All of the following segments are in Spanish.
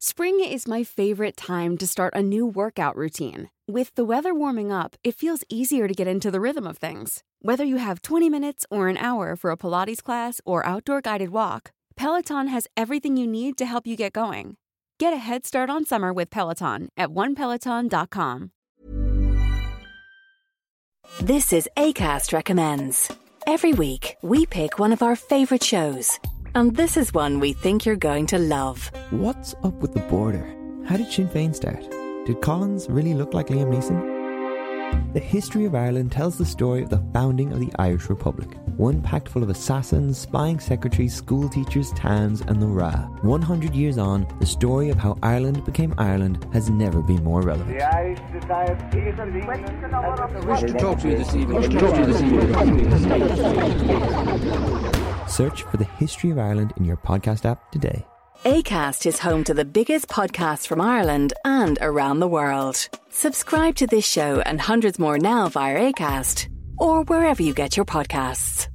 Spring is my favorite time to start a new workout routine. With the weather warming up, it feels easier to get into the rhythm of things. Whether you have 20 minutes or an hour for a Pilates class or outdoor guided walk, Peloton has everything you need to help you get going. Get a head start on summer with Peloton at onepeloton.com. This is ACAST Recommends. Every week, we pick one of our favourite shows. And this is one we think you're going to love. What's up with the border? How did Sinn Féin start? Did Collins really look like Liam Neeson? The history of Ireland tells the story of the founding of the Irish Republic. One packed full of assassins, spying secretaries, school teachers, towns, and the Ra. 100 years on, the story of how Ireland became Ireland has never been more relevant. The Irish Society is I wish to talk to you this evening. I wish to talk to you this evening. Search for the history of Ireland in your podcast app today. ACAST is home to the biggest podcasts from Ireland and around the world. Subscribe to this show and hundreds more now via ACAST or wherever you get your podcasts.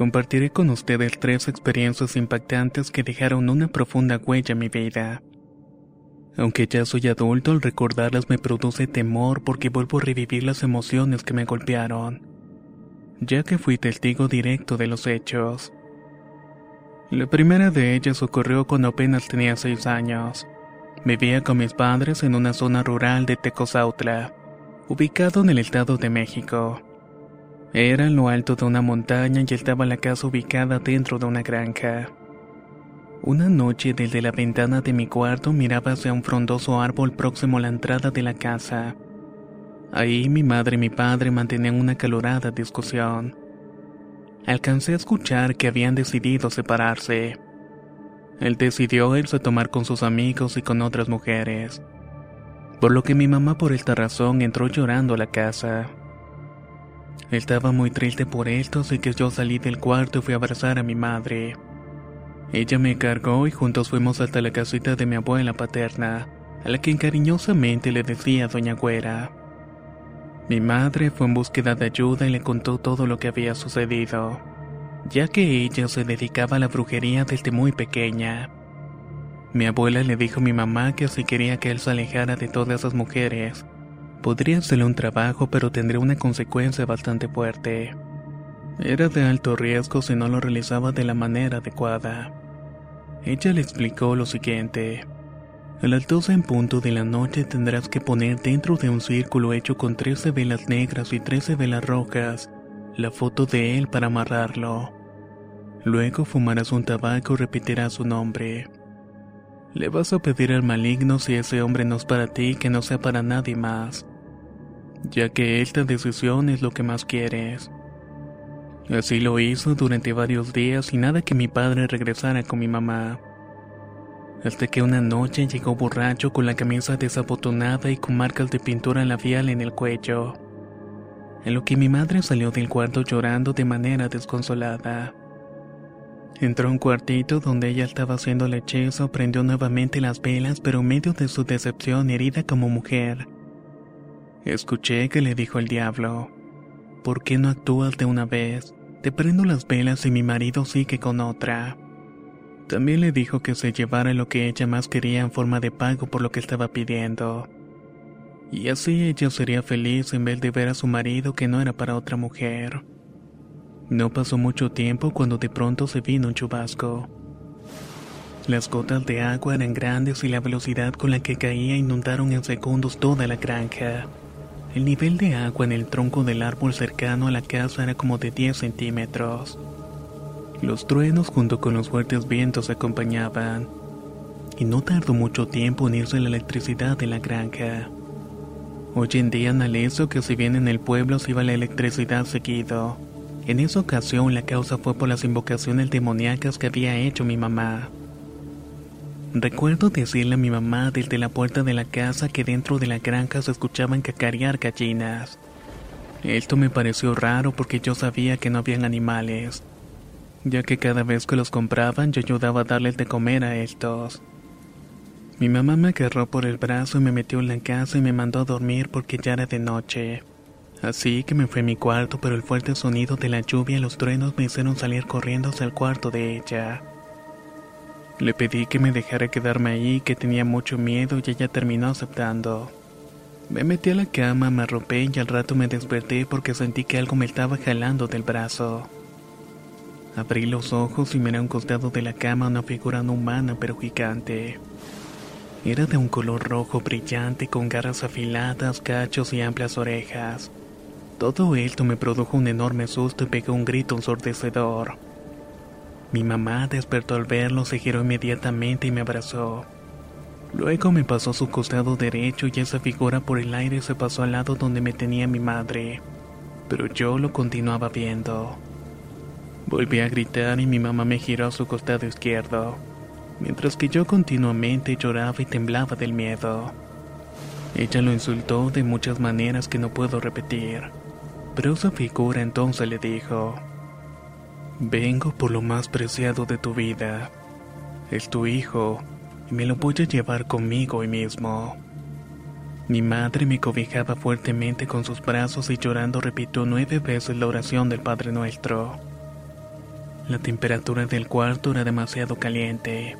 Compartiré con ustedes tres experiencias impactantes que dejaron una profunda huella en mi vida. Aunque ya soy adulto, al recordarlas me produce temor porque vuelvo a revivir las emociones que me golpearon, ya que fui testigo directo de los hechos. La primera de ellas ocurrió cuando apenas tenía seis años. Vivía con mis padres en una zona rural de Tecozautla, ubicado en el Estado de México. Era en lo alto de una montaña y estaba la casa ubicada dentro de una granja. Una noche desde la ventana de mi cuarto miraba hacia un frondoso árbol próximo a la entrada de la casa. Ahí mi madre y mi padre mantenían una calorada discusión. Alcancé a escuchar que habían decidido separarse. Él decidió irse a tomar con sus amigos y con otras mujeres. Por lo que mi mamá por esta razón entró llorando a la casa. Estaba muy triste por esto, así que yo salí del cuarto y fui a abrazar a mi madre. Ella me cargó y juntos fuimos hasta la casita de mi abuela paterna, a la que cariñosamente le decía Doña Güera. Mi madre fue en búsqueda de ayuda y le contó todo lo que había sucedido, ya que ella se dedicaba a la brujería desde muy pequeña. Mi abuela le dijo a mi mamá que si quería que él se alejara de todas esas mujeres, podría hacerle un trabajo pero tendría una consecuencia bastante fuerte. Era de alto riesgo si no lo realizaba de la manera adecuada. Ella le explicó lo siguiente. A las 12 en punto de la noche tendrás que poner dentro de un círculo hecho con 13 velas negras y 13 velas rojas la foto de él para amarrarlo. Luego fumarás un tabaco y repetirás su nombre. Le vas a pedir al maligno si ese hombre no es para ti que no sea para nadie más, ya que esta decisión es lo que más quieres. Así lo hizo durante varios días y nada que mi padre regresara con mi mamá. Hasta que una noche llegó borracho con la camisa desabotonada y con marcas de pintura labial en el cuello. En lo que mi madre salió del cuarto llorando de manera desconsolada. Entró a un cuartito donde ella estaba haciendo el hechizo, prendió nuevamente las velas, pero en medio de su decepción herida como mujer. Escuché que le dijo el diablo, ¿por qué no actúas de una vez? Te prendo las velas y mi marido sigue con otra. También le dijo que se llevara lo que ella más quería en forma de pago por lo que estaba pidiendo. Y así ella sería feliz en vez de ver a su marido que no era para otra mujer. No pasó mucho tiempo cuando de pronto se vino un chubasco. Las gotas de agua eran grandes y la velocidad con la que caía inundaron en segundos toda la granja. El nivel de agua en el tronco del árbol cercano a la casa era como de 10 centímetros. Los truenos junto con los fuertes vientos acompañaban, y no tardó mucho tiempo en irse la electricidad de la granja. Hoy en día analizo que si bien en el pueblo se iba la electricidad seguido, en esa ocasión la causa fue por las invocaciones demoníacas que había hecho mi mamá. Recuerdo decirle a mi mamá desde la puerta de la casa que dentro de la granja se escuchaban cacarear gallinas. Esto me pareció raro porque yo sabía que no habían animales, ya que cada vez que los compraban yo ayudaba a darles de comer a estos. Mi mamá me agarró por el brazo y me metió en la casa y me mandó a dormir porque ya era de noche. Así que me fui a mi cuarto, pero el fuerte sonido de la lluvia y los truenos me hicieron salir corriendo hacia el cuarto de ella. Le pedí que me dejara quedarme ahí, que tenía mucho miedo y ella terminó aceptando. Me metí a la cama, me arropé y al rato me desperté porque sentí que algo me estaba jalando del brazo. Abrí los ojos y miré a un costado de la cama una figura no humana pero gigante. Era de un color rojo brillante con garras afiladas, cachos y amplias orejas. Todo esto me produjo un enorme susto y pegó un grito ensordecedor. Mi mamá despertó al verlo, se giró inmediatamente y me abrazó. Luego me pasó su costado derecho y esa figura por el aire se pasó al lado donde me tenía mi madre, pero yo lo continuaba viendo. Volví a gritar y mi mamá me giró a su costado izquierdo, mientras que yo continuamente lloraba y temblaba del miedo. Ella lo insultó de muchas maneras que no puedo repetir. Pero esa figura entonces le dijo, Vengo por lo más preciado de tu vida. Es tu hijo, y me lo voy a llevar conmigo hoy mismo. Mi madre me cobijaba fuertemente con sus brazos y llorando repitió nueve veces la oración del Padre Nuestro. La temperatura del cuarto era demasiado caliente,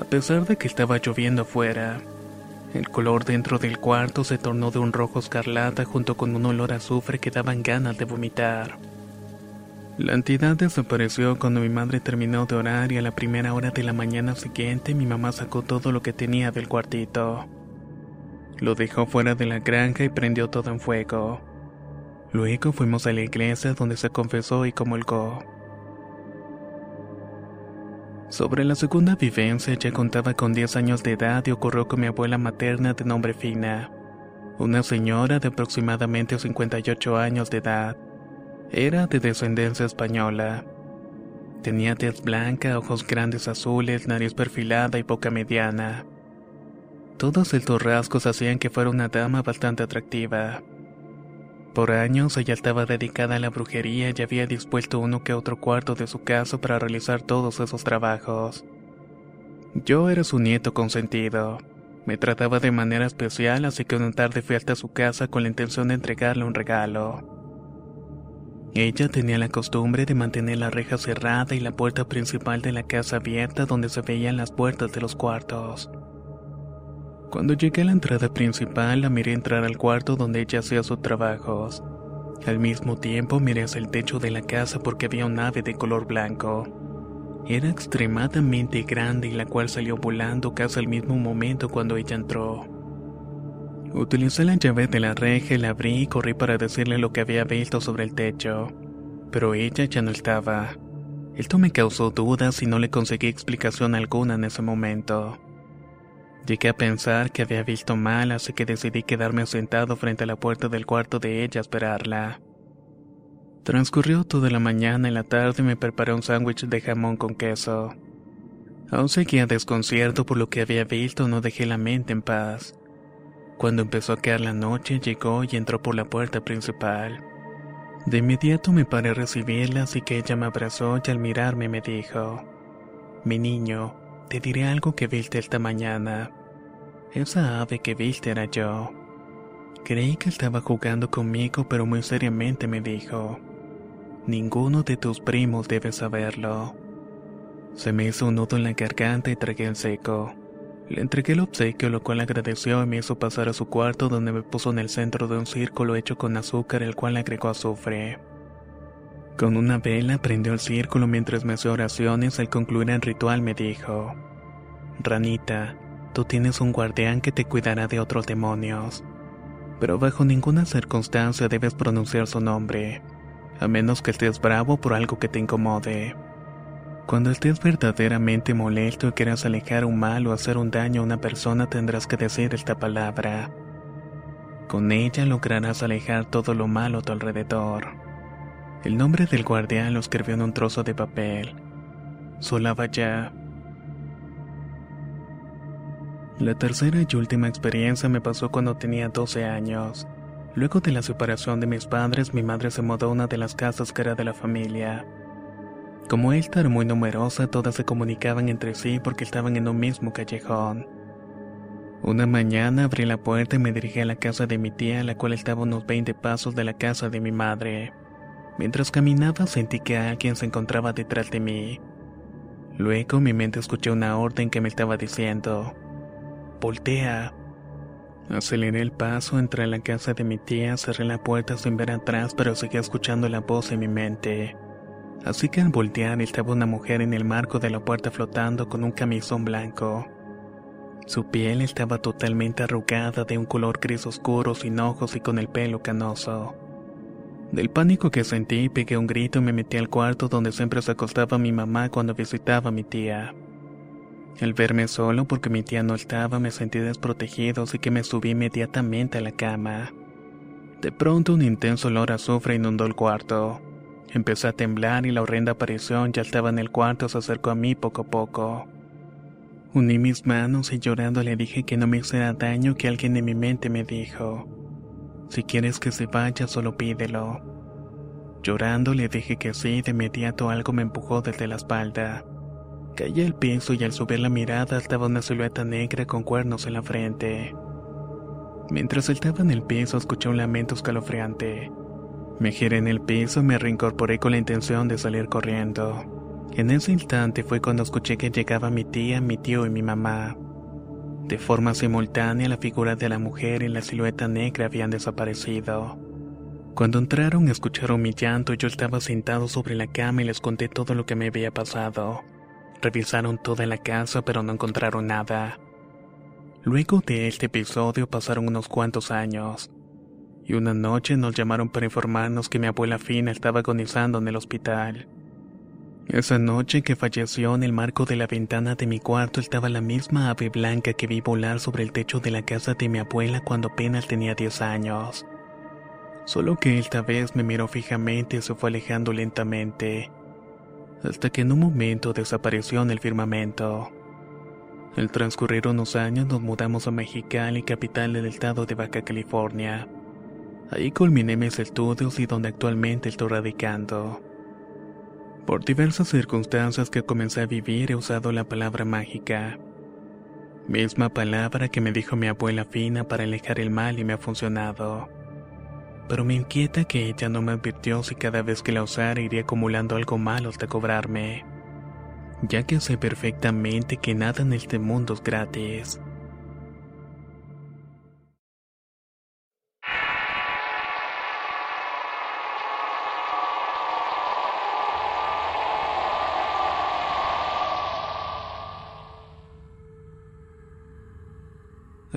a pesar de que estaba lloviendo afuera. El color dentro del cuarto se tornó de un rojo escarlata junto con un olor a azufre que daban ganas de vomitar. La entidad desapareció cuando mi madre terminó de orar y a la primera hora de la mañana siguiente mi mamá sacó todo lo que tenía del cuartito. Lo dejó fuera de la granja y prendió todo en fuego. Luego fuimos a la iglesia donde se confesó y comulgó. Sobre la segunda vivencia ya contaba con 10 años de edad y ocurrió con mi abuela materna de nombre Fina, una señora de aproximadamente 58 años de edad. Era de descendencia española. Tenía tez blanca, ojos grandes azules, nariz perfilada y boca mediana. Todos estos rasgos hacían que fuera una dama bastante atractiva. Por años ella estaba dedicada a la brujería y había dispuesto uno que otro cuarto de su casa para realizar todos esos trabajos. Yo era su nieto consentido. Me trataba de manera especial, así que una tarde fui hasta su casa con la intención de entregarle un regalo. Ella tenía la costumbre de mantener la reja cerrada y la puerta principal de la casa abierta donde se veían las puertas de los cuartos. Cuando llegué a la entrada principal, la miré entrar al cuarto donde ella hacía sus trabajos. Al mismo tiempo miré hacia el techo de la casa porque había un ave de color blanco. Era extremadamente grande y la cual salió volando casi al mismo momento cuando ella entró. Utilicé la llave de la reja, la abrí y corrí para decirle lo que había visto sobre el techo. Pero ella ya no estaba. Esto me causó dudas y no le conseguí explicación alguna en ese momento. Llegué a pensar que había visto mal, así que decidí quedarme sentado frente a la puerta del cuarto de ella a esperarla. Transcurrió toda la mañana y la tarde me preparé un sándwich de jamón con queso. Aún seguía desconcierto por lo que había visto, no dejé la mente en paz. Cuando empezó a caer la noche, llegó y entró por la puerta principal. De inmediato me paré a recibirla, así que ella me abrazó y al mirarme me dijo, Mi niño, te diré algo que viste esta mañana. Esa ave que viste era yo. Creí que estaba jugando conmigo, pero muy seriamente me dijo, Ninguno de tus primos debe saberlo. Se me hizo un nudo en la garganta y tragué en seco. Le entregué el obsequio, lo cual agradeció y me hizo pasar a su cuarto donde me puso en el centro de un círculo hecho con azúcar el cual agregó azufre. Con una vela prendió el círculo mientras me hacía oraciones al concluir el ritual me dijo, Ranita, tú tienes un guardián que te cuidará de otros demonios, pero bajo ninguna circunstancia debes pronunciar su nombre, a menos que estés bravo por algo que te incomode. Cuando estés verdaderamente molesto y quieras alejar un mal o hacer un daño a una persona tendrás que decir esta palabra. Con ella lograrás alejar todo lo malo a tu alrededor. El nombre del guardián lo escribió en un trozo de papel. Solaba ya. La tercera y última experiencia me pasó cuando tenía 12 años. Luego de la separación de mis padres, mi madre se mudó a una de las casas que era de la familia. Como esta era muy numerosa, todas se comunicaban entre sí porque estaban en un mismo callejón. Una mañana abrí la puerta y me dirigí a la casa de mi tía, la cual estaba unos 20 pasos de la casa de mi madre. Mientras caminaba sentí que alguien se encontraba detrás de mí. Luego mi mente escuché una orden que me estaba diciendo, Voltea. Aceleré el paso, entré a la casa de mi tía, cerré la puerta sin ver atrás, pero seguía escuchando la voz en mi mente. Así que al voltear estaba una mujer en el marco de la puerta flotando con un camisón blanco. Su piel estaba totalmente arrugada de un color gris oscuro, sin ojos y con el pelo canoso. Del pánico que sentí, pegué un grito y me metí al cuarto donde siempre se acostaba mi mamá cuando visitaba a mi tía. Al verme solo porque mi tía no estaba, me sentí desprotegido, así que me subí inmediatamente a la cama. De pronto un intenso olor a azufre inundó el cuarto. Empecé a temblar y la horrenda aparición ya estaba en el cuarto, se acercó a mí poco a poco. Uní mis manos y llorando le dije que no me hiciera daño que alguien en mi mente me dijo, si quieres que se vaya solo pídelo. Llorando le dije que sí, de inmediato algo me empujó desde la espalda. Caí al piso y al subir la mirada estaba una silueta negra con cuernos en la frente. Mientras estaba en el piso escuché un lamento escalofriante. Me giré en el piso y me reincorporé con la intención de salir corriendo. En ese instante fue cuando escuché que llegaba mi tía, mi tío y mi mamá. De forma simultánea la figura de la mujer y la silueta negra habían desaparecido. Cuando entraron escucharon mi llanto y yo estaba sentado sobre la cama y les conté todo lo que me había pasado. Revisaron toda la casa pero no encontraron nada. Luego de este episodio pasaron unos cuantos años. Y una noche nos llamaron para informarnos que mi abuela Fina estaba agonizando en el hospital. Esa noche que falleció en el marco de la ventana de mi cuarto estaba la misma ave blanca que vi volar sobre el techo de la casa de mi abuela cuando apenas tenía 10 años. Solo que esta vez me miró fijamente y se fue alejando lentamente hasta que en un momento desapareció en el firmamento. Al transcurrir unos años nos mudamos a Mexicali, capital del estado de Baja California. Ahí culminé mis estudios y donde actualmente estoy radicando. Por diversas circunstancias que comencé a vivir he usado la palabra mágica. Misma palabra que me dijo mi abuela Fina para alejar el mal y me ha funcionado pero me inquieta que ella no me advirtió si cada vez que la usara iría acumulando algo malo hasta cobrarme, ya que sé perfectamente que nada en este mundo es gratis.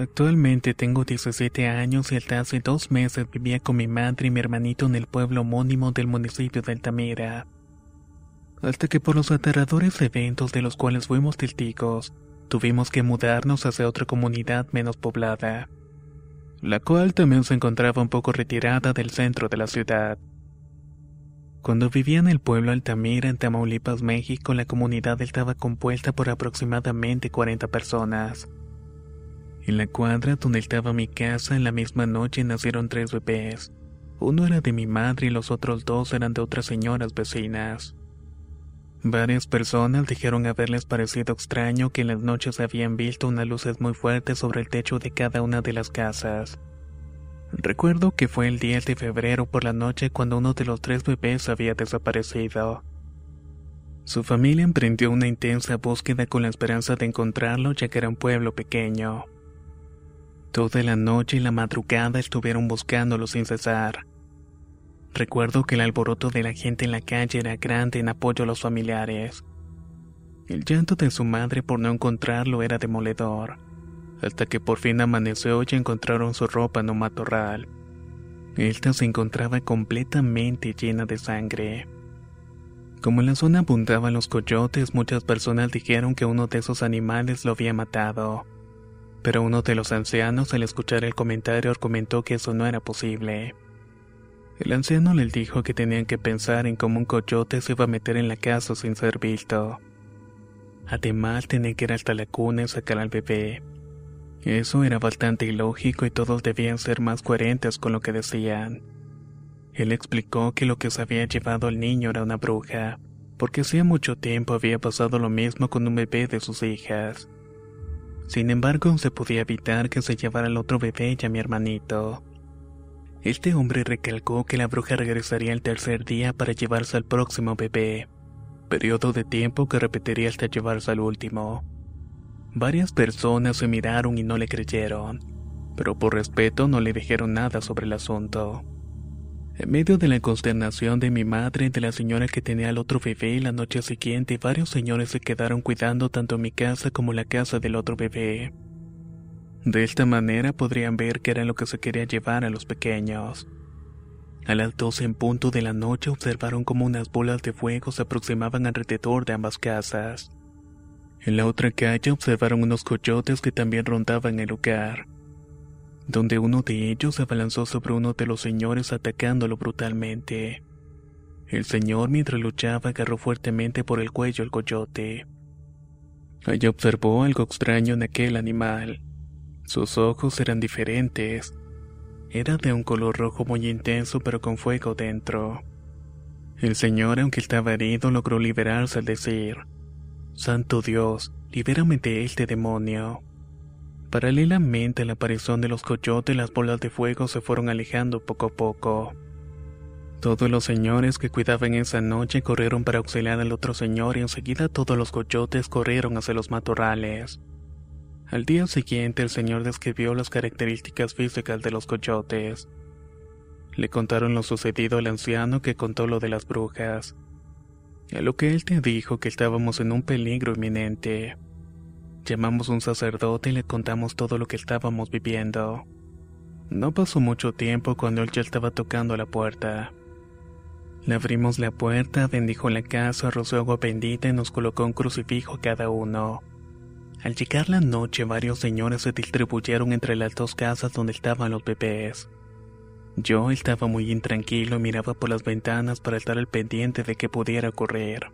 Actualmente tengo 17 años y hasta hace dos meses vivía con mi madre y mi hermanito en el pueblo homónimo del municipio de Altamira. Hasta que por los aterradores eventos de los cuales fuimos testigos, tuvimos que mudarnos hacia otra comunidad menos poblada, la cual también se encontraba un poco retirada del centro de la ciudad. Cuando vivía en el pueblo Altamira, en Tamaulipas, México, la comunidad estaba compuesta por aproximadamente 40 personas. En la cuadra donde estaba mi casa, en la misma noche nacieron tres bebés. Uno era de mi madre y los otros dos eran de otras señoras vecinas. Varias personas dijeron haberles parecido extraño que en las noches habían visto unas luces muy fuertes sobre el techo de cada una de las casas. Recuerdo que fue el 10 de febrero por la noche cuando uno de los tres bebés había desaparecido. Su familia emprendió una intensa búsqueda con la esperanza de encontrarlo ya que era un pueblo pequeño. Toda la noche y la madrugada estuvieron buscándolo sin cesar. Recuerdo que el alboroto de la gente en la calle era grande en apoyo a los familiares. El llanto de su madre por no encontrarlo era demoledor, hasta que por fin amaneció y encontraron su ropa en un matorral. Esta se encontraba completamente llena de sangre. Como en la zona abundaban los coyotes, muchas personas dijeron que uno de esos animales lo había matado. Pero uno de los ancianos al escuchar el comentario argumentó que eso no era posible. El anciano le dijo que tenían que pensar en cómo un coyote se iba a meter en la casa sin ser visto. Además, tenían que ir hasta la cuna y sacar al bebé. Eso era bastante ilógico y todos debían ser más coherentes con lo que decían. Él explicó que lo que se había llevado al niño era una bruja, porque hacía mucho tiempo había pasado lo mismo con un bebé de sus hijas. Sin embargo, se podía evitar que se llevara al otro bebé y a mi hermanito. Este hombre recalcó que la bruja regresaría el tercer día para llevarse al próximo bebé, periodo de tiempo que repetiría hasta llevarse al último. Varias personas se miraron y no le creyeron, pero por respeto no le dijeron nada sobre el asunto. En medio de la consternación de mi madre y de la señora que tenía al otro bebé, la noche siguiente varios señores se quedaron cuidando tanto mi casa como la casa del otro bebé. De esta manera podrían ver qué era lo que se quería llevar a los pequeños. A las doce en punto de la noche observaron como unas bolas de fuego se aproximaban alrededor de ambas casas. En la otra calle observaron unos coyotes que también rondaban el lugar donde uno de ellos se abalanzó sobre uno de los señores atacándolo brutalmente. El señor mientras luchaba agarró fuertemente por el cuello al coyote. Allí observó algo extraño en aquel animal. Sus ojos eran diferentes. Era de un color rojo muy intenso pero con fuego dentro. El señor, aunque estaba herido, logró liberarse al decir, Santo Dios, libérame de este demonio. Paralelamente a la aparición de los coyotes, las bolas de fuego se fueron alejando poco a poco. Todos los señores que cuidaban esa noche corrieron para auxiliar al otro señor y enseguida todos los coyotes corrieron hacia los matorrales. Al día siguiente el señor describió las características físicas de los coyotes. Le contaron lo sucedido al anciano que contó lo de las brujas. A lo que él te dijo que estábamos en un peligro inminente. Llamamos a un sacerdote y le contamos todo lo que estábamos viviendo. No pasó mucho tiempo cuando él ya estaba tocando la puerta. Le abrimos la puerta, bendijo la casa, roció agua bendita y nos colocó un crucifijo cada uno. Al llegar la noche, varios señores se distribuyeron entre las dos casas donde estaban los bebés. Yo estaba muy intranquilo y miraba por las ventanas para estar al pendiente de que pudiera ocurrir.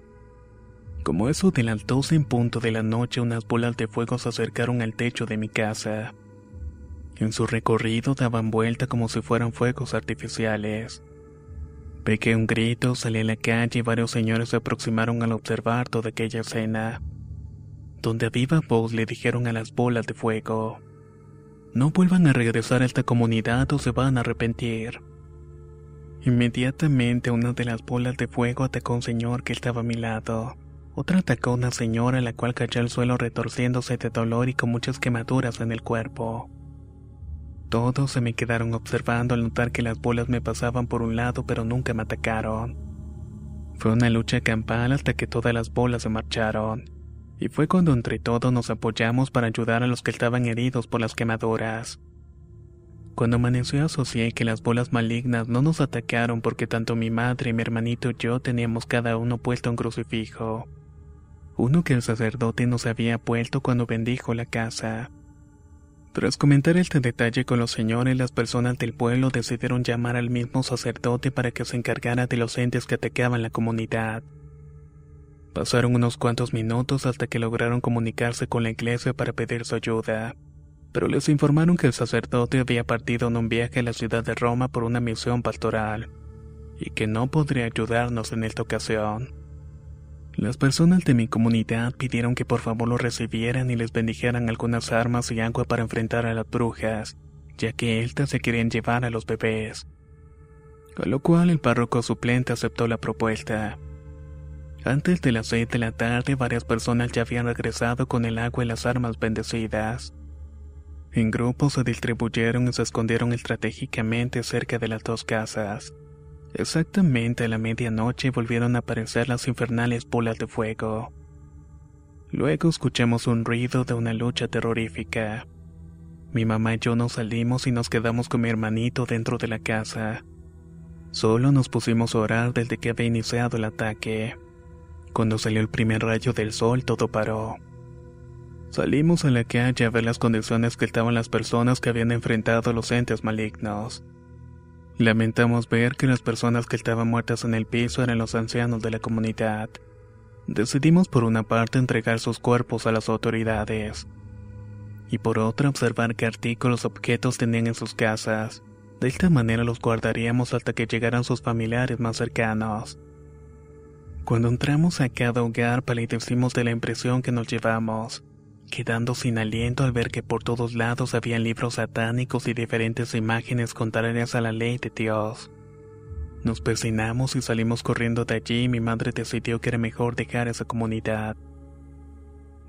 Como eso de las doce en punto de la noche, unas bolas de fuego se acercaron al techo de mi casa. En su recorrido daban vuelta como si fueran fuegos artificiales. Pegué un grito, salí a la calle y varios señores se aproximaron al observar toda aquella escena. Donde a viva voz le dijeron a las bolas de fuego: No vuelvan a regresar a esta comunidad o se van a arrepentir. Inmediatamente una de las bolas de fuego atacó a un señor que estaba a mi lado. Otra atacó a una señora la cual cayó al suelo retorciéndose de dolor y con muchas quemaduras en el cuerpo. Todos se me quedaron observando al notar que las bolas me pasaban por un lado pero nunca me atacaron. Fue una lucha campal hasta que todas las bolas se marcharon. Y fue cuando entre todos nos apoyamos para ayudar a los que estaban heridos por las quemaduras. Cuando amaneció asocié que las bolas malignas no nos atacaron porque tanto mi madre, mi hermanito y yo teníamos cada uno puesto un crucifijo uno que el sacerdote nos había puesto cuando bendijo la casa. Tras comentar este detalle con los señores, las personas del pueblo decidieron llamar al mismo sacerdote para que se encargara de los entes que atacaban la comunidad. Pasaron unos cuantos minutos hasta que lograron comunicarse con la iglesia para pedir su ayuda, pero les informaron que el sacerdote había partido en un viaje a la ciudad de Roma por una misión pastoral, y que no podría ayudarnos en esta ocasión. Las personas de mi comunidad pidieron que por favor lo recibieran y les bendijeran algunas armas y agua para enfrentar a las brujas, ya que estas se querían llevar a los bebés. A lo cual el párroco suplente aceptó la propuesta. Antes de las seis de la tarde, varias personas ya habían regresado con el agua y las armas bendecidas. En grupos se distribuyeron y se escondieron estratégicamente cerca de las dos casas. Exactamente a la medianoche volvieron a aparecer las infernales bolas de fuego. Luego escuchamos un ruido de una lucha terrorífica. Mi mamá y yo nos salimos y nos quedamos con mi hermanito dentro de la casa. Solo nos pusimos a orar desde que había iniciado el ataque. Cuando salió el primer rayo del sol todo paró. Salimos a la calle a ver las condiciones que estaban las personas que habían enfrentado a los entes malignos. Lamentamos ver que las personas que estaban muertas en el piso eran los ancianos de la comunidad. Decidimos por una parte entregar sus cuerpos a las autoridades y por otra observar qué artículos objetos tenían en sus casas. De esta manera los guardaríamos hasta que llegaran sus familiares más cercanos. Cuando entramos a cada hogar palidecimos de la impresión que nos llevamos, quedando sin aliento al ver que por todos lados había libros satánicos y diferentes imágenes contrarias a la ley de Dios. Nos persinamos y salimos corriendo de allí y mi madre decidió que era mejor dejar esa comunidad.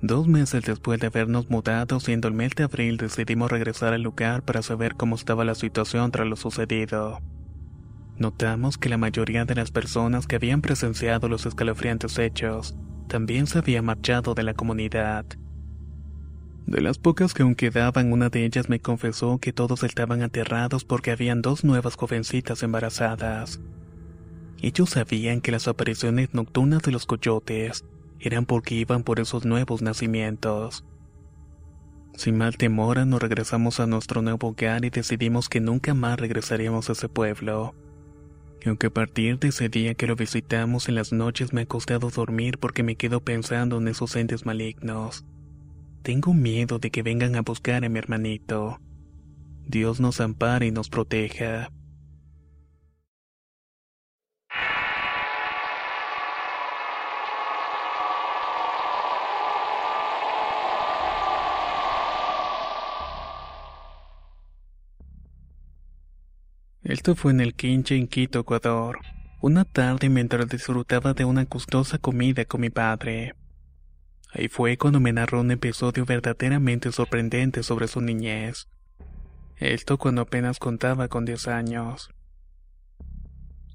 Dos meses después de habernos mudado, siendo el mes de abril, decidimos regresar al lugar para saber cómo estaba la situación tras lo sucedido. Notamos que la mayoría de las personas que habían presenciado los escalofriantes hechos también se había marchado de la comunidad. De las pocas que aún quedaban, una de ellas me confesó que todos estaban aterrados porque habían dos nuevas jovencitas embarazadas. Ellos sabían que las apariciones nocturnas de los coyotes eran porque iban por esos nuevos nacimientos. Sin mal temor, nos regresamos a nuestro nuevo hogar y decidimos que nunca más regresaríamos a ese pueblo. aunque a partir de ese día que lo visitamos en las noches me ha costado dormir porque me quedo pensando en esos entes malignos. Tengo miedo de que vengan a buscar a mi hermanito. Dios nos ampare y nos proteja. Esto fue en el Quinche en Quito, Ecuador. Una tarde mientras disfrutaba de una gustosa comida con mi padre. Ahí fue cuando me narró un episodio verdaderamente sorprendente sobre su niñez. Esto cuando apenas contaba con 10 años.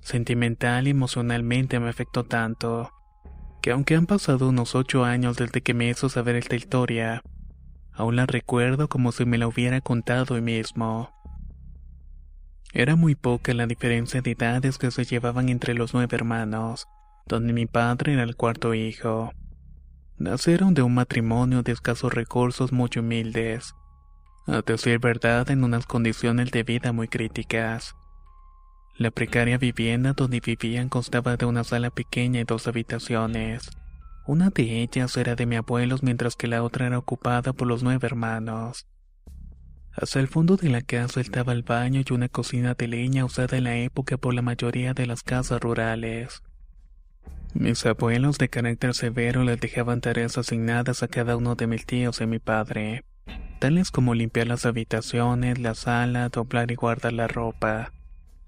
Sentimental y emocionalmente me afectó tanto, que aunque han pasado unos 8 años desde que me hizo saber esta historia, aún la recuerdo como si me la hubiera contado hoy mismo. Era muy poca la diferencia de edades que se llevaban entre los nueve hermanos, donde mi padre era el cuarto hijo. Nacieron de un matrimonio de escasos recursos muy humildes, a decir verdad en unas condiciones de vida muy críticas. La precaria vivienda donde vivían constaba de una sala pequeña y dos habitaciones. Una de ellas era de mi abuelo mientras que la otra era ocupada por los nueve hermanos. Hacia el fondo de la casa estaba el baño y una cocina de leña usada en la época por la mayoría de las casas rurales. Mis abuelos de carácter severo les dejaban tareas asignadas a cada uno de mis tíos y mi padre, tales como limpiar las habitaciones, la sala, doblar y guardar la ropa,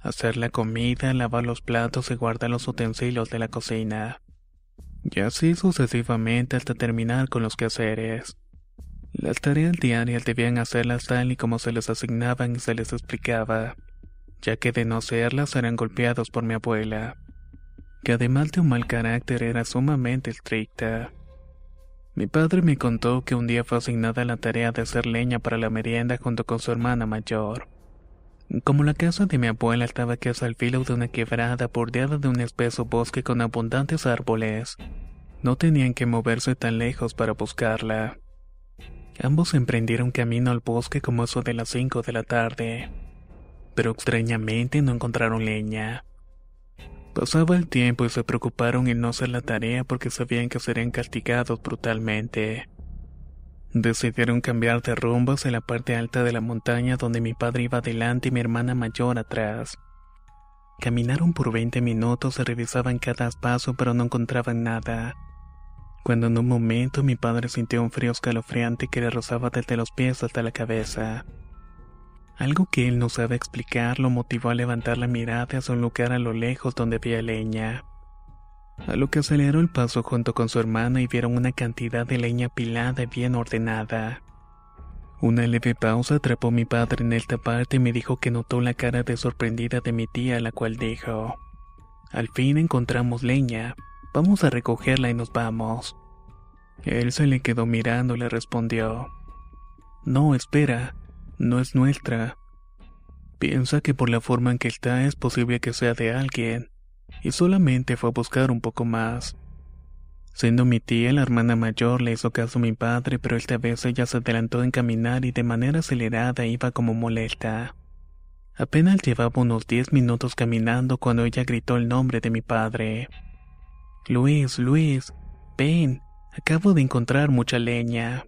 hacer la comida, lavar los platos y guardar los utensilios de la cocina. Y así sucesivamente hasta terminar con los quehaceres. Las tareas diarias debían hacerlas tal y como se les asignaban y se les explicaba, ya que de no hacerlas eran golpeados por mi abuela, que además de un mal carácter era sumamente estricta. Mi padre me contó que un día fue asignada la tarea de hacer leña para la merienda junto con su hermana mayor. Como la casa de mi abuela estaba casi al filo de una quebrada bordeada de un espeso bosque con abundantes árboles, no tenían que moverse tan lejos para buscarla. Ambos emprendieron camino al bosque como eso de las cinco de la tarde, pero extrañamente no encontraron leña. Pasaba el tiempo y se preocuparon en no hacer la tarea porque sabían que serían castigados brutalmente. Decidieron cambiar de rumbo hacia la parte alta de la montaña donde mi padre iba adelante y mi hermana mayor atrás. Caminaron por 20 minutos y revisaban cada paso pero no encontraban nada cuando en un momento mi padre sintió un frío escalofriante que le rozaba desde los pies hasta la cabeza. Algo que él no sabe explicar lo motivó a levantar la mirada hacia un lugar a lo lejos donde había leña. A lo que aceleró el paso junto con su hermana y vieron una cantidad de leña apilada y bien ordenada. Una leve pausa atrapó mi padre en esta parte y me dijo que notó la cara de sorprendida de mi tía, la cual dijo: Al fin encontramos leña, Vamos a recogerla y nos vamos. Él se le quedó mirando y le respondió. No, espera, no es nuestra. Piensa que por la forma en que está es posible que sea de alguien, y solamente fue a buscar un poco más. Siendo mi tía la hermana mayor, le hizo caso a mi padre, pero esta vez ella se adelantó en caminar y de manera acelerada iba como molesta. Apenas llevaba unos diez minutos caminando cuando ella gritó el nombre de mi padre. Luis, Luis, ven, acabo de encontrar mucha leña.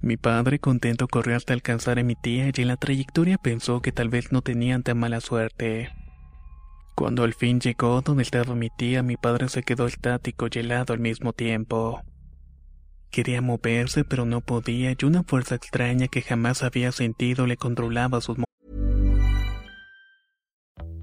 Mi padre contento corrió hasta alcanzar a mi tía y en la trayectoria pensó que tal vez no tenían tan mala suerte. Cuando al fin llegó donde estaba mi tía, mi padre se quedó estático y helado al mismo tiempo. Quería moverse pero no podía y una fuerza extraña que jamás había sentido le controlaba sus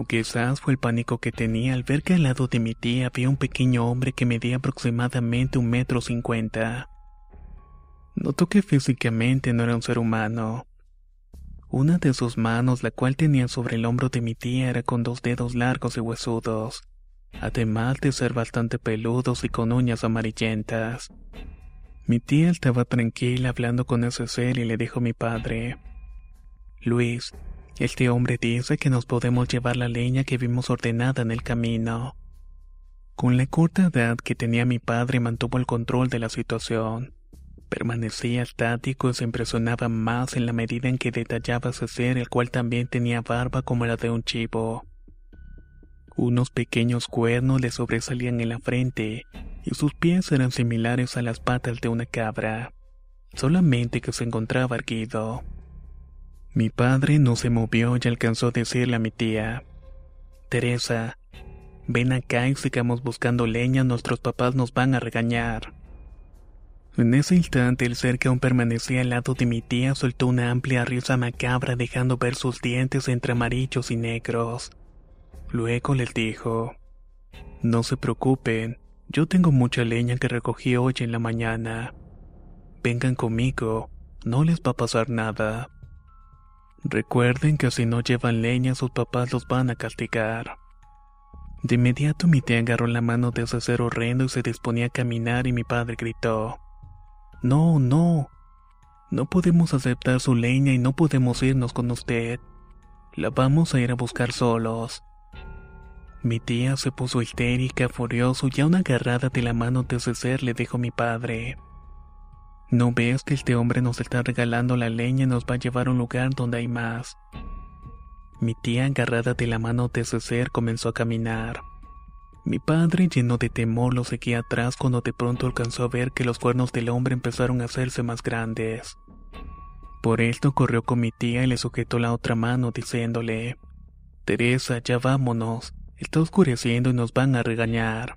O quizás fue el pánico que tenía al ver que al lado de mi tía había un pequeño hombre que medía aproximadamente un metro cincuenta. Notó que físicamente no era un ser humano. Una de sus manos, la cual tenía sobre el hombro de mi tía, era con dos dedos largos y huesudos, además de ser bastante peludos y con uñas amarillentas. Mi tía estaba tranquila hablando con ese ser y le dijo a mi padre, Luis, este hombre dice que nos podemos llevar la leña que vimos ordenada en el camino. Con la corta edad que tenía mi padre mantuvo el control de la situación. Permanecía estático y se impresionaba más en la medida en que detallaba ese ser el cual también tenía barba como la de un chivo. Unos pequeños cuernos le sobresalían en la frente y sus pies eran similares a las patas de una cabra, solamente que se encontraba erguido. Mi padre no se movió y alcanzó a decirle a mi tía, Teresa, ven acá y sigamos buscando leña, nuestros papás nos van a regañar. En ese instante el ser que aún permanecía al lado de mi tía soltó una amplia risa macabra dejando ver sus dientes entre amarillos y negros. Luego les dijo, No se preocupen, yo tengo mucha leña que recogí hoy en la mañana. Vengan conmigo, no les va a pasar nada. Recuerden que si no llevan leña sus papás los van a castigar. De inmediato mi tía agarró la mano de ese ser horrendo y se disponía a caminar y mi padre gritó, No, no, no podemos aceptar su leña y no podemos irnos con usted. La vamos a ir a buscar solos. Mi tía se puso histérica, furioso y a una agarrada de la mano de ese ser le dijo mi padre, ¿No ves que este hombre nos está regalando la leña y nos va a llevar a un lugar donde hay más? Mi tía, agarrada de la mano de ese ser, comenzó a caminar. Mi padre, lleno de temor, lo seguía atrás cuando de pronto alcanzó a ver que los cuernos del hombre empezaron a hacerse más grandes. Por esto corrió con mi tía y le sujetó la otra mano diciéndole, Teresa, ya vámonos, está oscureciendo y nos van a regañar.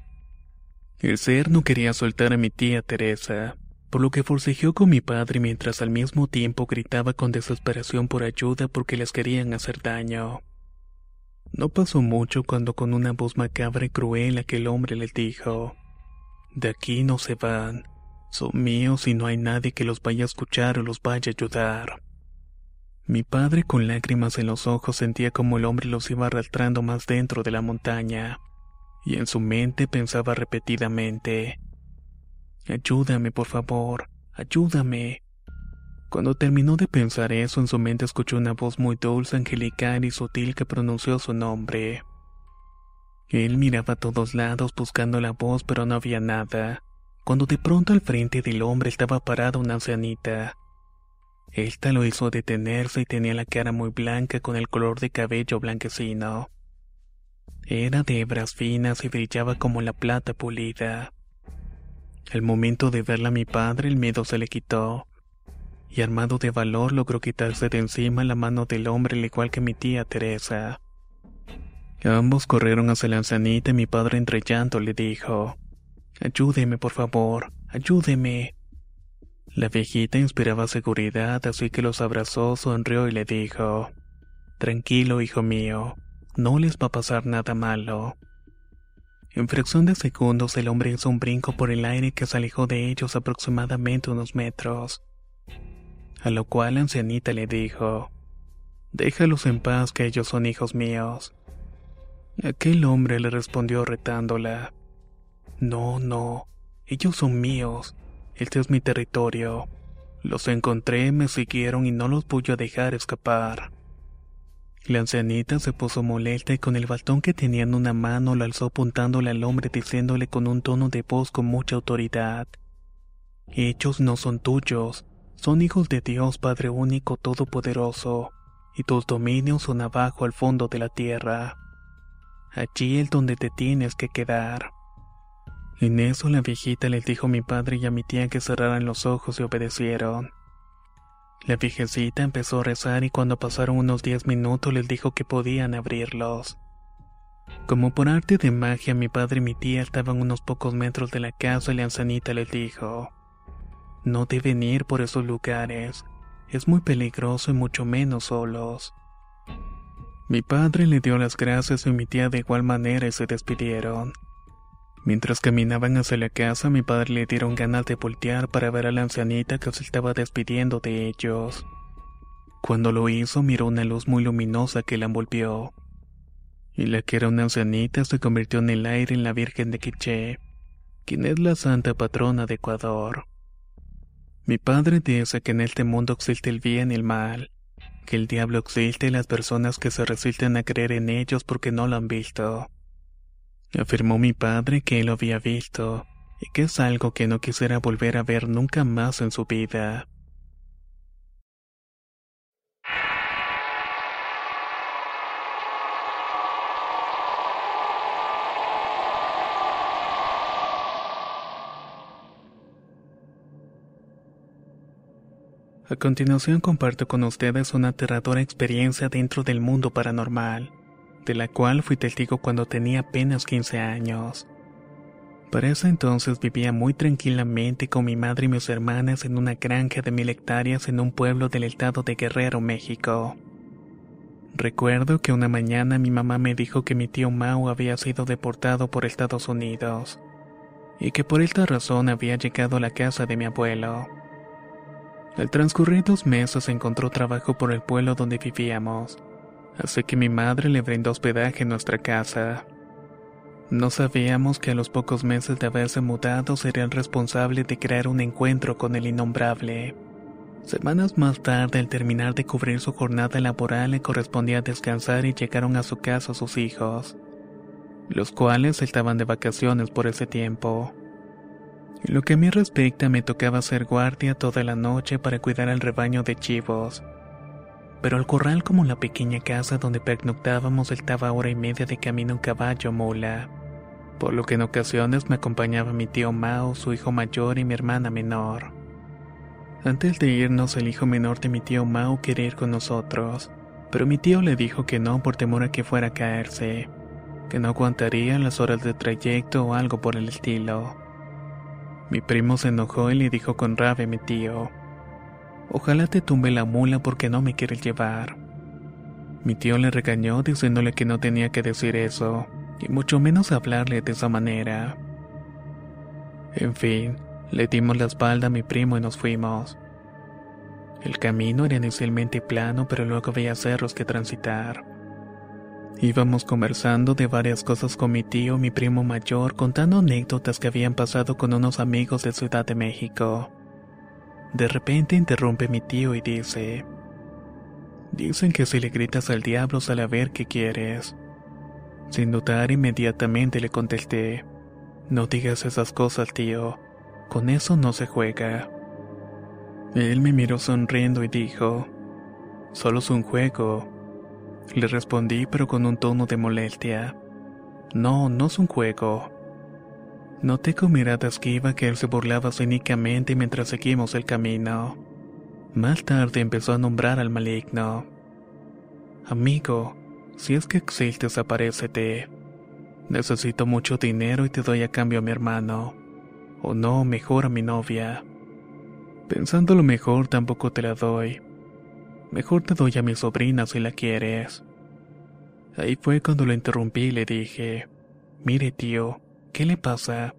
El ser no quería soltar a mi tía Teresa por lo que forcejeó con mi padre mientras al mismo tiempo gritaba con desesperación por ayuda porque les querían hacer daño. No pasó mucho cuando con una voz macabra y cruel aquel hombre les dijo, De aquí no se van, son míos y no hay nadie que los vaya a escuchar o los vaya a ayudar. Mi padre con lágrimas en los ojos sentía como el hombre los iba arrastrando más dentro de la montaña, y en su mente pensaba repetidamente, Ayúdame, por favor, ayúdame. Cuando terminó de pensar eso, en su mente escuchó una voz muy dulce, angelical y sutil que pronunció su nombre. Él miraba a todos lados buscando la voz, pero no había nada, cuando de pronto al frente del hombre estaba parada una ancianita. Esta lo hizo detenerse y tenía la cara muy blanca con el color de cabello blanquecino. Era de hebras finas y brillaba como la plata pulida. Al momento de verla a mi padre el miedo se le quitó, y armado de valor logró quitarse de encima la mano del hombre al igual que mi tía Teresa. Ambos corrieron hacia la ancianita y mi padre entre llanto le dijo, Ayúdeme, por favor, ayúdeme. La viejita inspiraba seguridad, así que los abrazó, sonrió y le dijo, Tranquilo, hijo mío, no les va a pasar nada malo. En fracción de segundos el hombre hizo un brinco por el aire que se alejó de ellos aproximadamente unos metros. A lo cual la ancianita le dijo, Déjalos en paz que ellos son hijos míos. Aquel hombre le respondió retándola, No, no, ellos son míos, este es mi territorio. Los encontré, me siguieron y no los voy a dejar escapar. La ancianita se puso molesta y con el bastón que tenía en una mano lo alzó apuntándole al hombre diciéndole con un tono de voz con mucha autoridad. Ellos no son tuyos, son hijos de Dios Padre único todopoderoso, y tus dominios son abajo al fondo de la tierra. Allí es donde te tienes que quedar. En eso la viejita les dijo a mi padre y a mi tía que cerraran los ojos y obedecieron. La viejecita empezó a rezar y cuando pasaron unos diez minutos les dijo que podían abrirlos. Como por arte de magia mi padre y mi tía estaban unos pocos metros de la casa y la ancianita les dijo, no deben ir por esos lugares, es muy peligroso y mucho menos solos. Mi padre le dio las gracias y mi tía de igual manera y se despidieron. Mientras caminaban hacia la casa, mi padre le dieron ganas de voltear para ver a la ancianita que se estaba despidiendo de ellos. Cuando lo hizo, miró una luz muy luminosa que la envolvió. Y la que era una ancianita se convirtió en el aire en la Virgen de Quiché, quien es la santa patrona de Ecuador. Mi padre dice que en este mundo existe el bien y el mal, que el diablo existe las personas que se resisten a creer en ellos porque no lo han visto. Afirmó mi padre que lo había visto y que es algo que no quisiera volver a ver nunca más en su vida. A continuación comparto con ustedes una aterradora experiencia dentro del mundo paranormal de la cual fui testigo cuando tenía apenas 15 años. Para ese entonces vivía muy tranquilamente con mi madre y mis hermanas en una granja de mil hectáreas en un pueblo del estado de Guerrero, México. Recuerdo que una mañana mi mamá me dijo que mi tío Mao había sido deportado por Estados Unidos y que por esta razón había llegado a la casa de mi abuelo. Al transcurrir dos meses encontró trabajo por el pueblo donde vivíamos así que mi madre le brindó hospedaje en nuestra casa. No sabíamos que a los pocos meses de haberse mudado sería el responsable de crear un encuentro con el innombrable. Semanas más tarde, al terminar de cubrir su jornada laboral, le correspondía descansar y llegaron a su casa sus hijos, los cuales estaban de vacaciones por ese tiempo. lo que a mí respecta, me tocaba ser guardia toda la noche para cuidar al rebaño de chivos pero el corral como la pequeña casa donde pernoctábamos estaba hora y media de camino en caballo mula, por lo que en ocasiones me acompañaba mi tío Mao, su hijo mayor y mi hermana menor. Antes de irnos, el hijo menor de mi tío Mao quería ir con nosotros, pero mi tío le dijo que no por temor a que fuera a caerse, que no aguantaría las horas de trayecto o algo por el estilo. Mi primo se enojó y le dijo con rabia a mi tío, Ojalá te tumbe la mula porque no me quieres llevar. Mi tío le regañó diciéndole que no tenía que decir eso, y mucho menos hablarle de esa manera. En fin, le dimos la espalda a mi primo y nos fuimos. El camino era inicialmente plano, pero luego había cerros que transitar. Íbamos conversando de varias cosas con mi tío, mi primo mayor, contando anécdotas que habían pasado con unos amigos de Ciudad de México. De repente interrumpe mi tío y dice, Dicen que si le gritas al diablo sale a ver qué quieres. Sin dudar inmediatamente le contesté, No digas esas cosas, tío, con eso no se juega. Él me miró sonriendo y dijo, Solo es un juego. Le respondí pero con un tono de molestia. No, no es un juego. Noté con mirada esquiva que él se burlaba cínicamente mientras seguimos el camino. Más tarde empezó a nombrar al maligno. Amigo, si es que existes, aparécete. Necesito mucho dinero y te doy a cambio a mi hermano. O no, mejor a mi novia. Pensándolo mejor, tampoco te la doy. Mejor te doy a mi sobrina si la quieres. Ahí fue cuando lo interrumpí y le dije, mire tío, ¿qué le pasa?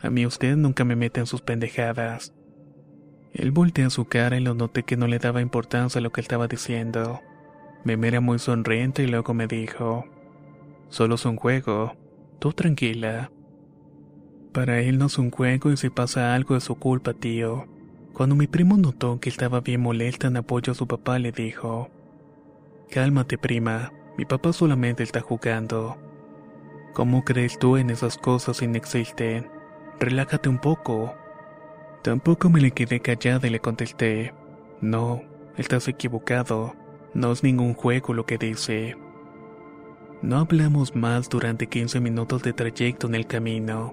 A mí usted nunca me mete en sus pendejadas. Él volteó su cara y lo noté que no le daba importancia a lo que estaba diciendo. Me mira muy sonriente y luego me dijo, solo es un juego, tú tranquila. Para él no es un juego y si pasa algo es su culpa, tío. Cuando mi primo notó que estaba bien molesta en apoyo a su papá, le dijo, Cálmate, prima, mi papá solamente está jugando. ¿Cómo crees tú en esas cosas si no existen? Relájate un poco. Tampoco me le quedé callada y le contesté, no, estás equivocado, no es ningún juego lo que dice. No hablamos más durante 15 minutos de trayecto en el camino.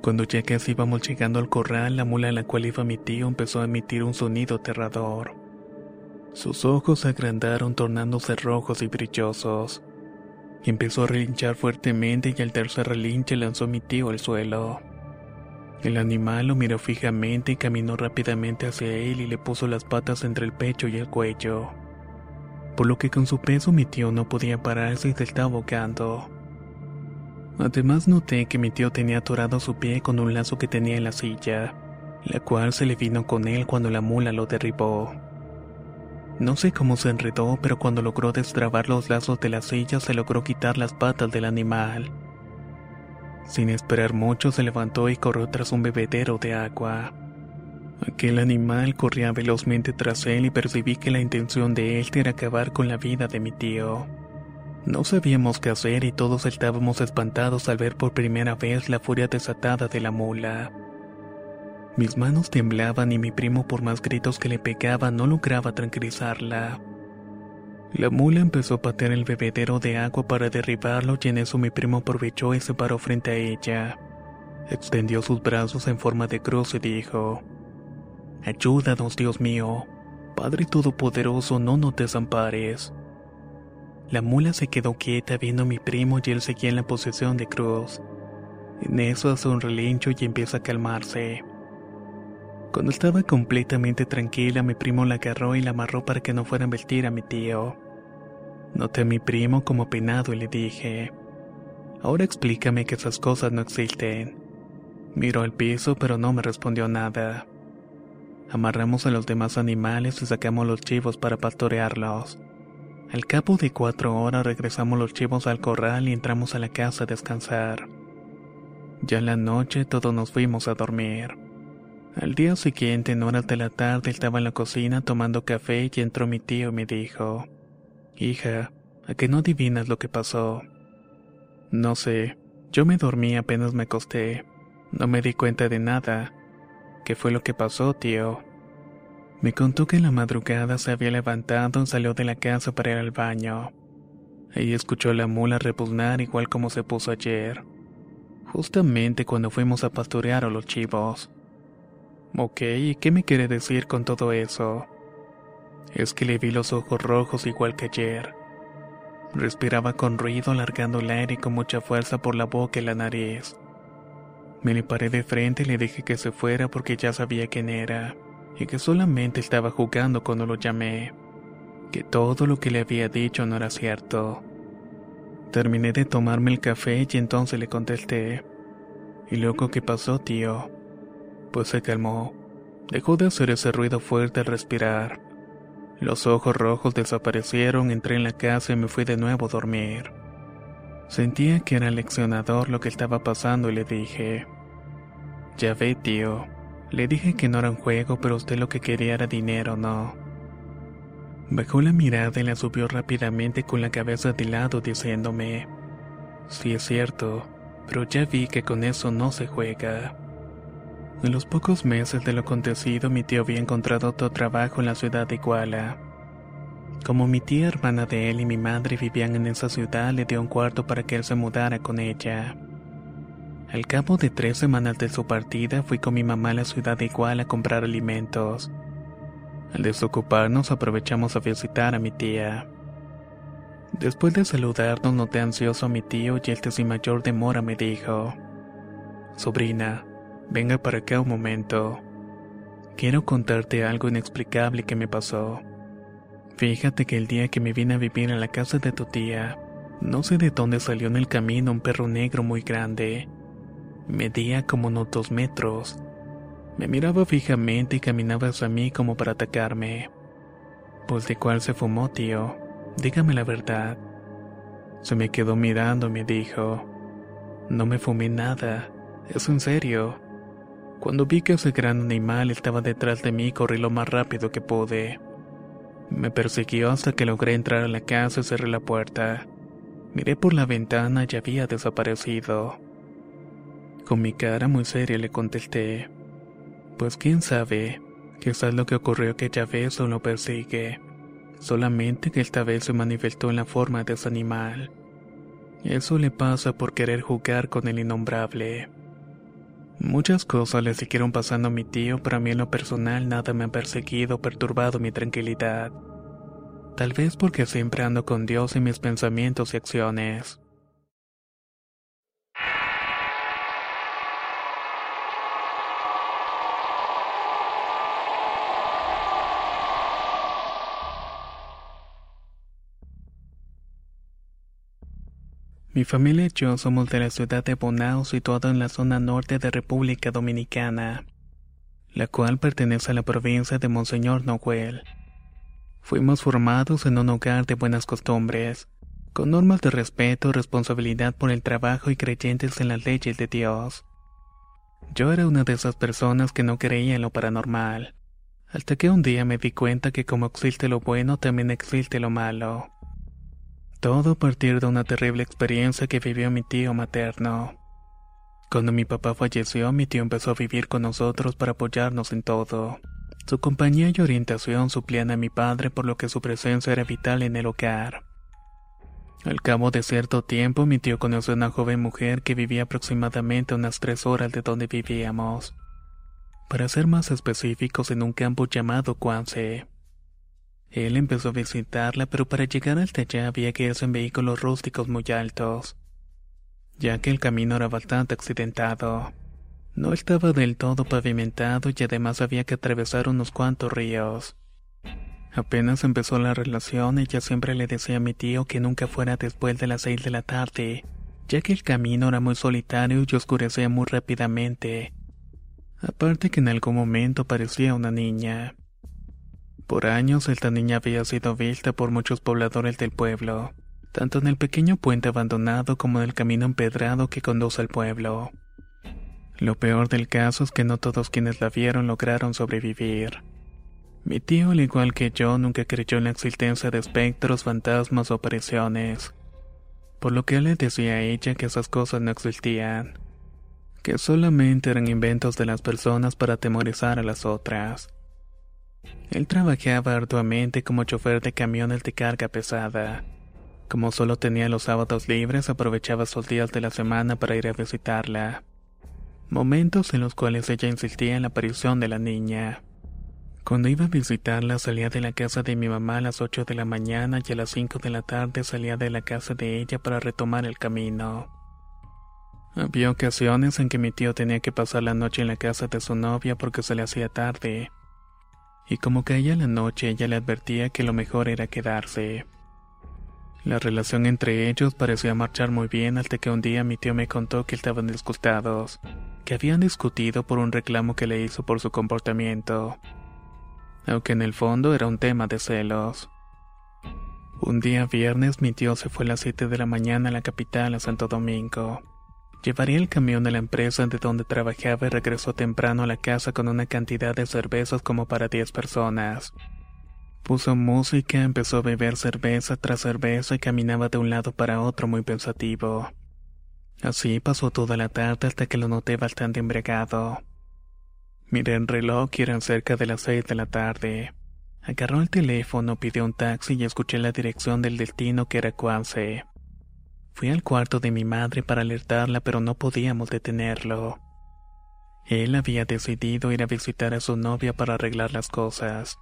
Cuando ya casi íbamos llegando al corral, la mula en la cual iba mi tío empezó a emitir un sonido aterrador. Sus ojos se agrandaron tornándose rojos y brillosos. Empezó a relinchar fuertemente y al tercer relinche lanzó mi tío al suelo. El animal lo miró fijamente y caminó rápidamente hacia él y le puso las patas entre el pecho y el cuello. Por lo que con su peso mi tío no podía pararse y se estaba ahogando. Además noté que mi tío tenía atorado su pie con un lazo que tenía en la silla, la cual se le vino con él cuando la mula lo derribó. No sé cómo se enredó, pero cuando logró destrabar los lazos de la silla se logró quitar las patas del animal. Sin esperar mucho se levantó y corrió tras un bebedero de agua. Aquel animal corría velozmente tras él y percibí que la intención de él era acabar con la vida de mi tío. No sabíamos qué hacer y todos estábamos espantados al ver por primera vez la furia desatada de la mula. Mis manos temblaban y mi primo por más gritos que le pegaba no lograba tranquilizarla. La mula empezó a patear el bebedero de agua para derribarlo y en eso mi primo aprovechó y se paró frente a ella. Extendió sus brazos en forma de cruz y dijo, Ayúdanos, Dios mío. Padre Todopoderoso, no nos desampares. La mula se quedó quieta viendo a mi primo y él seguía en la posición de cruz. En eso hace un relincho y empieza a calmarse. Cuando estaba completamente tranquila, mi primo la agarró y la amarró para que no fuera a vestir a mi tío. Noté a mi primo como penado y le dije, ahora explícame que esas cosas no existen. Miró al piso pero no me respondió nada. Amarramos a los demás animales y sacamos los chivos para pastorearlos. Al cabo de cuatro horas regresamos los chivos al corral y entramos a la casa a descansar. Ya en la noche todos nos fuimos a dormir. Al día siguiente, en horas de la tarde, estaba en la cocina tomando café y entró mi tío y me dijo, Hija, ¿a qué no adivinas lo que pasó? No sé, yo me dormí apenas me acosté. No me di cuenta de nada. ¿Qué fue lo que pasó, tío? Me contó que en la madrugada se había levantado y salió de la casa para ir al baño. Ahí escuchó a la mula repugnar igual como se puso ayer. Justamente cuando fuimos a pastorear a los chivos. Ok, ¿y qué me quiere decir con todo eso? Es que le vi los ojos rojos igual que ayer. Respiraba con ruido, alargando el aire con mucha fuerza por la boca y la nariz. Me le paré de frente y le dije que se fuera porque ya sabía quién era, y que solamente estaba jugando cuando lo llamé. Que todo lo que le había dicho no era cierto. Terminé de tomarme el café y entonces le contesté. ¿Y luego qué pasó, tío? Pues se calmó. Dejó de hacer ese ruido fuerte al respirar. Los ojos rojos desaparecieron, entré en la casa y me fui de nuevo a dormir. Sentía que era leccionador lo que estaba pasando y le dije, ya ve tío, le dije que no era un juego, pero usted lo que quería era dinero, ¿no? Bajó la mirada y la subió rápidamente con la cabeza de lado diciéndome, sí es cierto, pero ya vi que con eso no se juega. En los pocos meses de lo acontecido, mi tío había encontrado otro trabajo en la ciudad de Iguala. Como mi tía hermana de él y mi madre vivían en esa ciudad, le dio un cuarto para que él se mudara con ella. Al cabo de tres semanas de su partida, fui con mi mamá a la ciudad de Iguala a comprar alimentos. Al desocuparnos, aprovechamos a visitar a mi tía. Después de saludarnos noté ansioso a mi tío y este sin mayor demora me dijo, Sobrina, venga para acá un momento. Quiero contarte algo inexplicable que me pasó. Fíjate que el día que me vine a vivir a la casa de tu tía, no sé de dónde salió en el camino un perro negro muy grande. Medía como unos dos metros. Me miraba fijamente y caminaba hacia mí como para atacarme. Pues de cuál se fumó, tío. Dígame la verdad. Se me quedó mirando y me dijo, no me fumé nada, es en serio. Cuando vi que ese gran animal estaba detrás de mí, corrí lo más rápido que pude. Me persiguió hasta que logré entrar a la casa y cerré la puerta. Miré por la ventana y había desaparecido. Con mi cara muy seria le contesté, pues quién sabe, quizás lo que ocurrió aquella vez o lo persigue, solamente que esta vez se manifestó en la forma de ese animal. Eso le pasa por querer jugar con el innombrable. Muchas cosas le siguieron pasando a mi tío, pero a mí en lo personal nada me ha perseguido o perturbado mi tranquilidad. Tal vez porque siempre ando con Dios en mis pensamientos y acciones. Mi familia y yo somos de la ciudad de Bonao, situado en la zona norte de República Dominicana, la cual pertenece a la provincia de Monseñor Noel. Fuimos formados en un hogar de buenas costumbres, con normas de respeto, responsabilidad por el trabajo y creyentes en las leyes de Dios. Yo era una de esas personas que no creía en lo paranormal, hasta que un día me di cuenta que como existe lo bueno, también existe lo malo. Todo a partir de una terrible experiencia que vivió mi tío materno. Cuando mi papá falleció, mi tío empezó a vivir con nosotros para apoyarnos en todo. Su compañía y orientación suplían a mi padre por lo que su presencia era vital en el hogar. Al cabo de cierto tiempo mi tío conoció a una joven mujer que vivía aproximadamente unas tres horas de donde vivíamos. Para ser más específicos en un campo llamado Cuance. Él empezó a visitarla, pero para llegar hasta allá había que irse en vehículos rústicos muy altos, ya que el camino era bastante accidentado. No estaba del todo pavimentado y además había que atravesar unos cuantos ríos. Apenas empezó la relación, ella siempre le decía a mi tío que nunca fuera después de las seis de la tarde, ya que el camino era muy solitario y oscurecía muy rápidamente. Aparte que en algún momento parecía una niña. Por años esta niña había sido vista por muchos pobladores del pueblo, tanto en el pequeño puente abandonado como en el camino empedrado que conduce al pueblo. Lo peor del caso es que no todos quienes la vieron lograron sobrevivir. Mi tío, al igual que yo, nunca creyó en la existencia de espectros, fantasmas o apariciones. Por lo que él le decía a ella que esas cosas no existían. Que solamente eran inventos de las personas para atemorizar a las otras. Él trabajaba arduamente como chofer de camiones de carga pesada. Como solo tenía los sábados libres, aprovechaba esos días de la semana para ir a visitarla momentos en los cuales ella insistía en la aparición de la niña. Cuando iba a visitarla salía de la casa de mi mamá a las 8 de la mañana y a las 5 de la tarde salía de la casa de ella para retomar el camino. Había ocasiones en que mi tío tenía que pasar la noche en la casa de su novia porque se le hacía tarde. Y como caía la noche ella le advertía que lo mejor era quedarse. La relación entre ellos parecía marchar muy bien hasta que un día mi tío me contó que estaban disgustados que habían discutido por un reclamo que le hizo por su comportamiento, aunque en el fondo era un tema de celos. Un día viernes mi tío se fue a las 7 de la mañana a la capital, a Santo Domingo. Llevaría el camión de la empresa de donde trabajaba y regresó temprano a la casa con una cantidad de cervezas como para 10 personas. Puso música, empezó a beber cerveza tras cerveza y caminaba de un lado para otro muy pensativo. Así pasó toda la tarde hasta que lo noté bastante embriagado. Miré el reloj y eran cerca de las seis de la tarde. Agarró el teléfono, pidió un taxi y escuché la dirección del destino que era Cuance. Fui al cuarto de mi madre para alertarla, pero no podíamos detenerlo. Él había decidido ir a visitar a su novia para arreglar las cosas.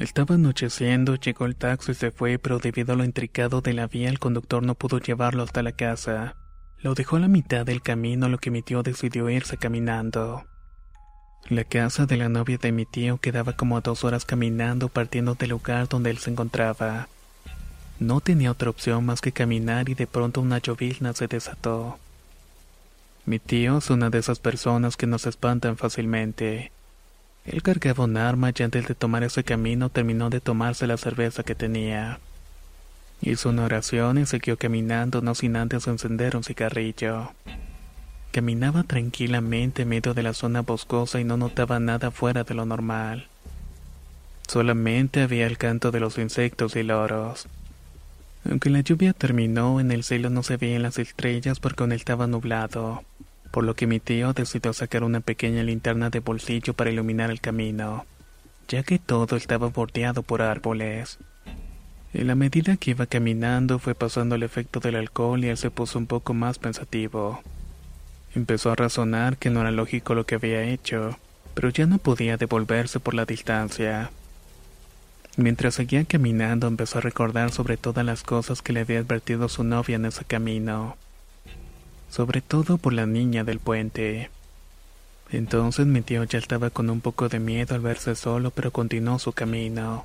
Estaba anocheciendo, llegó el taxi y se fue, pero debido a lo intricado de la vía, el conductor no pudo llevarlo hasta la casa. Lo dejó a la mitad del camino, lo que mi tío decidió irse caminando. La casa de la novia de mi tío quedaba como a dos horas caminando partiendo del lugar donde él se encontraba. No tenía otra opción más que caminar y de pronto una llovizna se desató. Mi tío es una de esas personas que no se espantan fácilmente. Él cargaba un arma y antes de tomar ese camino terminó de tomarse la cerveza que tenía. Hizo una oración y siguió caminando no sin antes encender un cigarrillo. Caminaba tranquilamente en medio de la zona boscosa y no notaba nada fuera de lo normal. Solamente había el canto de los insectos y loros. Aunque la lluvia terminó, en el cielo no se veían las estrellas porque aún estaba nublado, por lo que mi tío decidió sacar una pequeña linterna de bolsillo para iluminar el camino, ya que todo estaba bordeado por árboles. En la medida que iba caminando fue pasando el efecto del alcohol y él se puso un poco más pensativo. Empezó a razonar que no era lógico lo que había hecho, pero ya no podía devolverse por la distancia. Mientras seguía caminando empezó a recordar sobre todas las cosas que le había advertido su novia en ese camino, sobre todo por la niña del puente. Entonces mi tío ya estaba con un poco de miedo al verse solo, pero continuó su camino.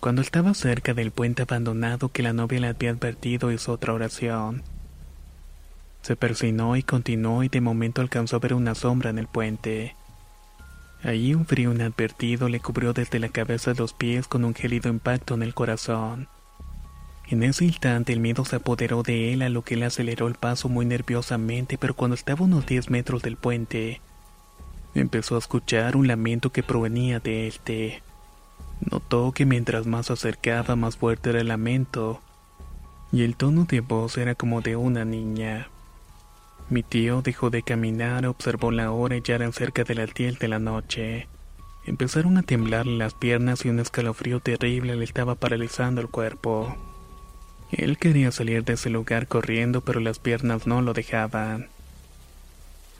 Cuando estaba cerca del puente abandonado que la novia le había advertido hizo otra oración. Se persinó y continuó y de momento alcanzó a ver una sombra en el puente. Allí un frío inadvertido le cubrió desde la cabeza a los pies con un gélido impacto en el corazón. En ese instante el miedo se apoderó de él a lo que le aceleró el paso muy nerviosamente, pero cuando estaba unos 10 metros del puente, empezó a escuchar un lamento que provenía de este. Notó que mientras más se acercaba más fuerte era el lamento, y el tono de voz era como de una niña. Mi tío dejó de caminar, observó la hora y ya eran cerca de las 10 de la noche. Empezaron a temblarle las piernas y un escalofrío terrible le estaba paralizando el cuerpo. Él quería salir de ese lugar corriendo, pero las piernas no lo dejaban.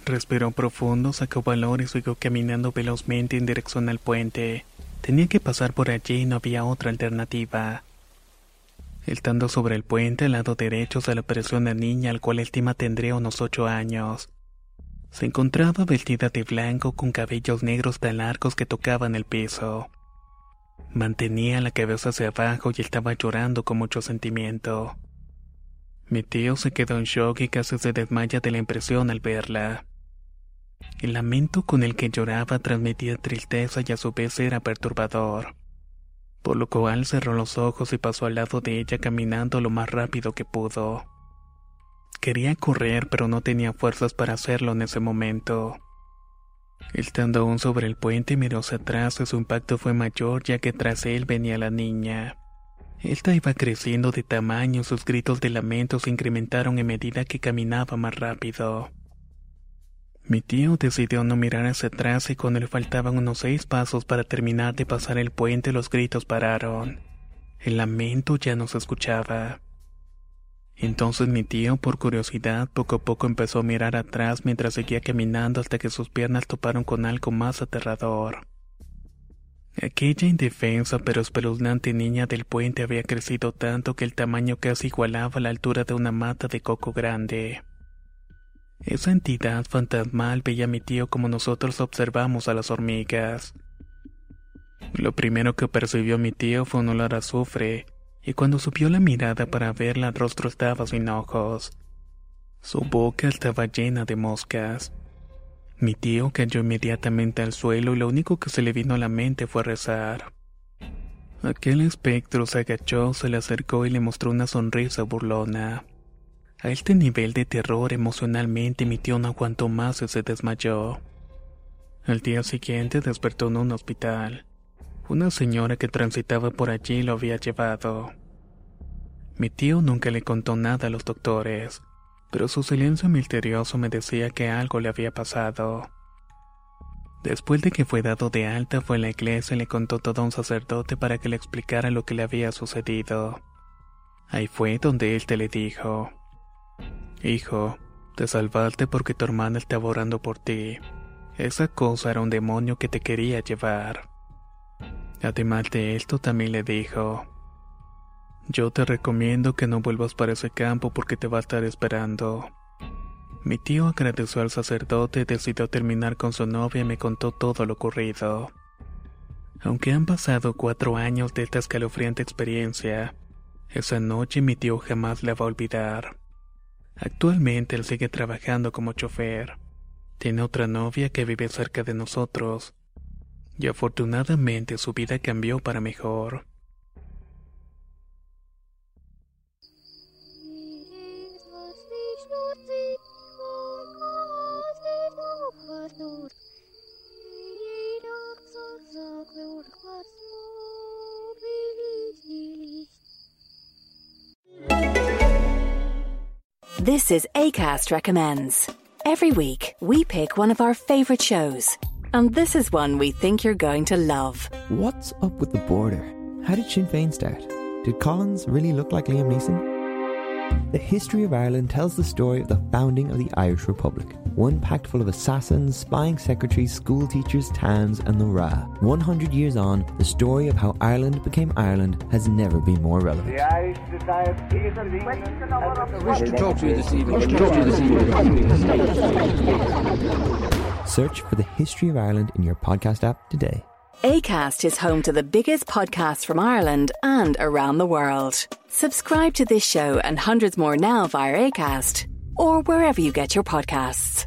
Respiró profundo, sacó valor y siguió caminando velozmente en dirección al puente. Tenía que pasar por allí y no había otra alternativa. Estando sobre el puente al lado derecho se le apareció una niña al cual estima tendría unos ocho años. Se encontraba vestida de blanco con cabellos negros tan largos que tocaban el piso. Mantenía la cabeza hacia abajo y estaba llorando con mucho sentimiento. Mi tío se quedó en shock y casi se desmaya de la impresión al verla. El lamento con el que lloraba transmitía tristeza y a su vez era perturbador por lo cual cerró los ojos y pasó al lado de ella caminando lo más rápido que pudo. Quería correr, pero no tenía fuerzas para hacerlo en ese momento. Estando aún sobre el puente miró hacia atrás y su impacto fue mayor ya que tras él venía la niña. Esta iba creciendo de tamaño, sus gritos de lamento se incrementaron en medida que caminaba más rápido. Mi tío decidió no mirar hacia atrás y cuando le faltaban unos seis pasos para terminar de pasar el puente los gritos pararon. El lamento ya no se escuchaba. Entonces mi tío, por curiosidad, poco a poco empezó a mirar atrás mientras seguía caminando hasta que sus piernas toparon con algo más aterrador. Aquella indefensa pero espeluznante niña del puente había crecido tanto que el tamaño casi igualaba la altura de una mata de coco grande. Esa entidad fantasmal veía a mi tío como nosotros observamos a las hormigas. Lo primero que percibió mi tío fue un olor a azufre, y cuando subió la mirada para verla el rostro estaba sin ojos. Su boca estaba llena de moscas. Mi tío cayó inmediatamente al suelo y lo único que se le vino a la mente fue rezar. Aquel espectro se agachó, se le acercó y le mostró una sonrisa burlona. A este nivel de terror emocionalmente mi tío no aguantó más y se desmayó. Al día siguiente despertó en un hospital. Una señora que transitaba por allí lo había llevado. Mi tío nunca le contó nada a los doctores, pero su silencio misterioso me decía que algo le había pasado. Después de que fue dado de alta fue a la iglesia y le contó todo a un sacerdote para que le explicara lo que le había sucedido. Ahí fue donde él te le dijo. Hijo, te salvaste porque tu hermana estaba orando por ti. Esa cosa era un demonio que te quería llevar. Además de esto, también le dijo, yo te recomiendo que no vuelvas para ese campo porque te va a estar esperando. Mi tío agradeció al sacerdote decidió terminar con su novia y me contó todo lo ocurrido. Aunque han pasado cuatro años de esta escalofriante experiencia, esa noche mi tío jamás la va a olvidar. Actualmente él sigue trabajando como chofer. Tiene otra novia que vive cerca de nosotros. Y afortunadamente su vida cambió para mejor. This is ACAST Recommends. Every week, we pick one of our favourite shows. And this is one we think you're going to love. What's up with the border? How did Sinn Féin start? Did Collins really look like Liam Neeson? The history of Ireland tells the story of the founding of the Irish Republic. One packed full of assassins, spying secretaries, school teachers, towns, and the Ra. 100 years on, the story of how Ireland became Ireland has never been more relevant. The Irish Society of England I wish to talk to you this evening. Wish to talk to you this evening. Search for the history of Ireland in your podcast app today. ACAST is home to the biggest podcasts from Ireland and around the world. Subscribe to this show and hundreds more now via ACAST or wherever you get your podcasts.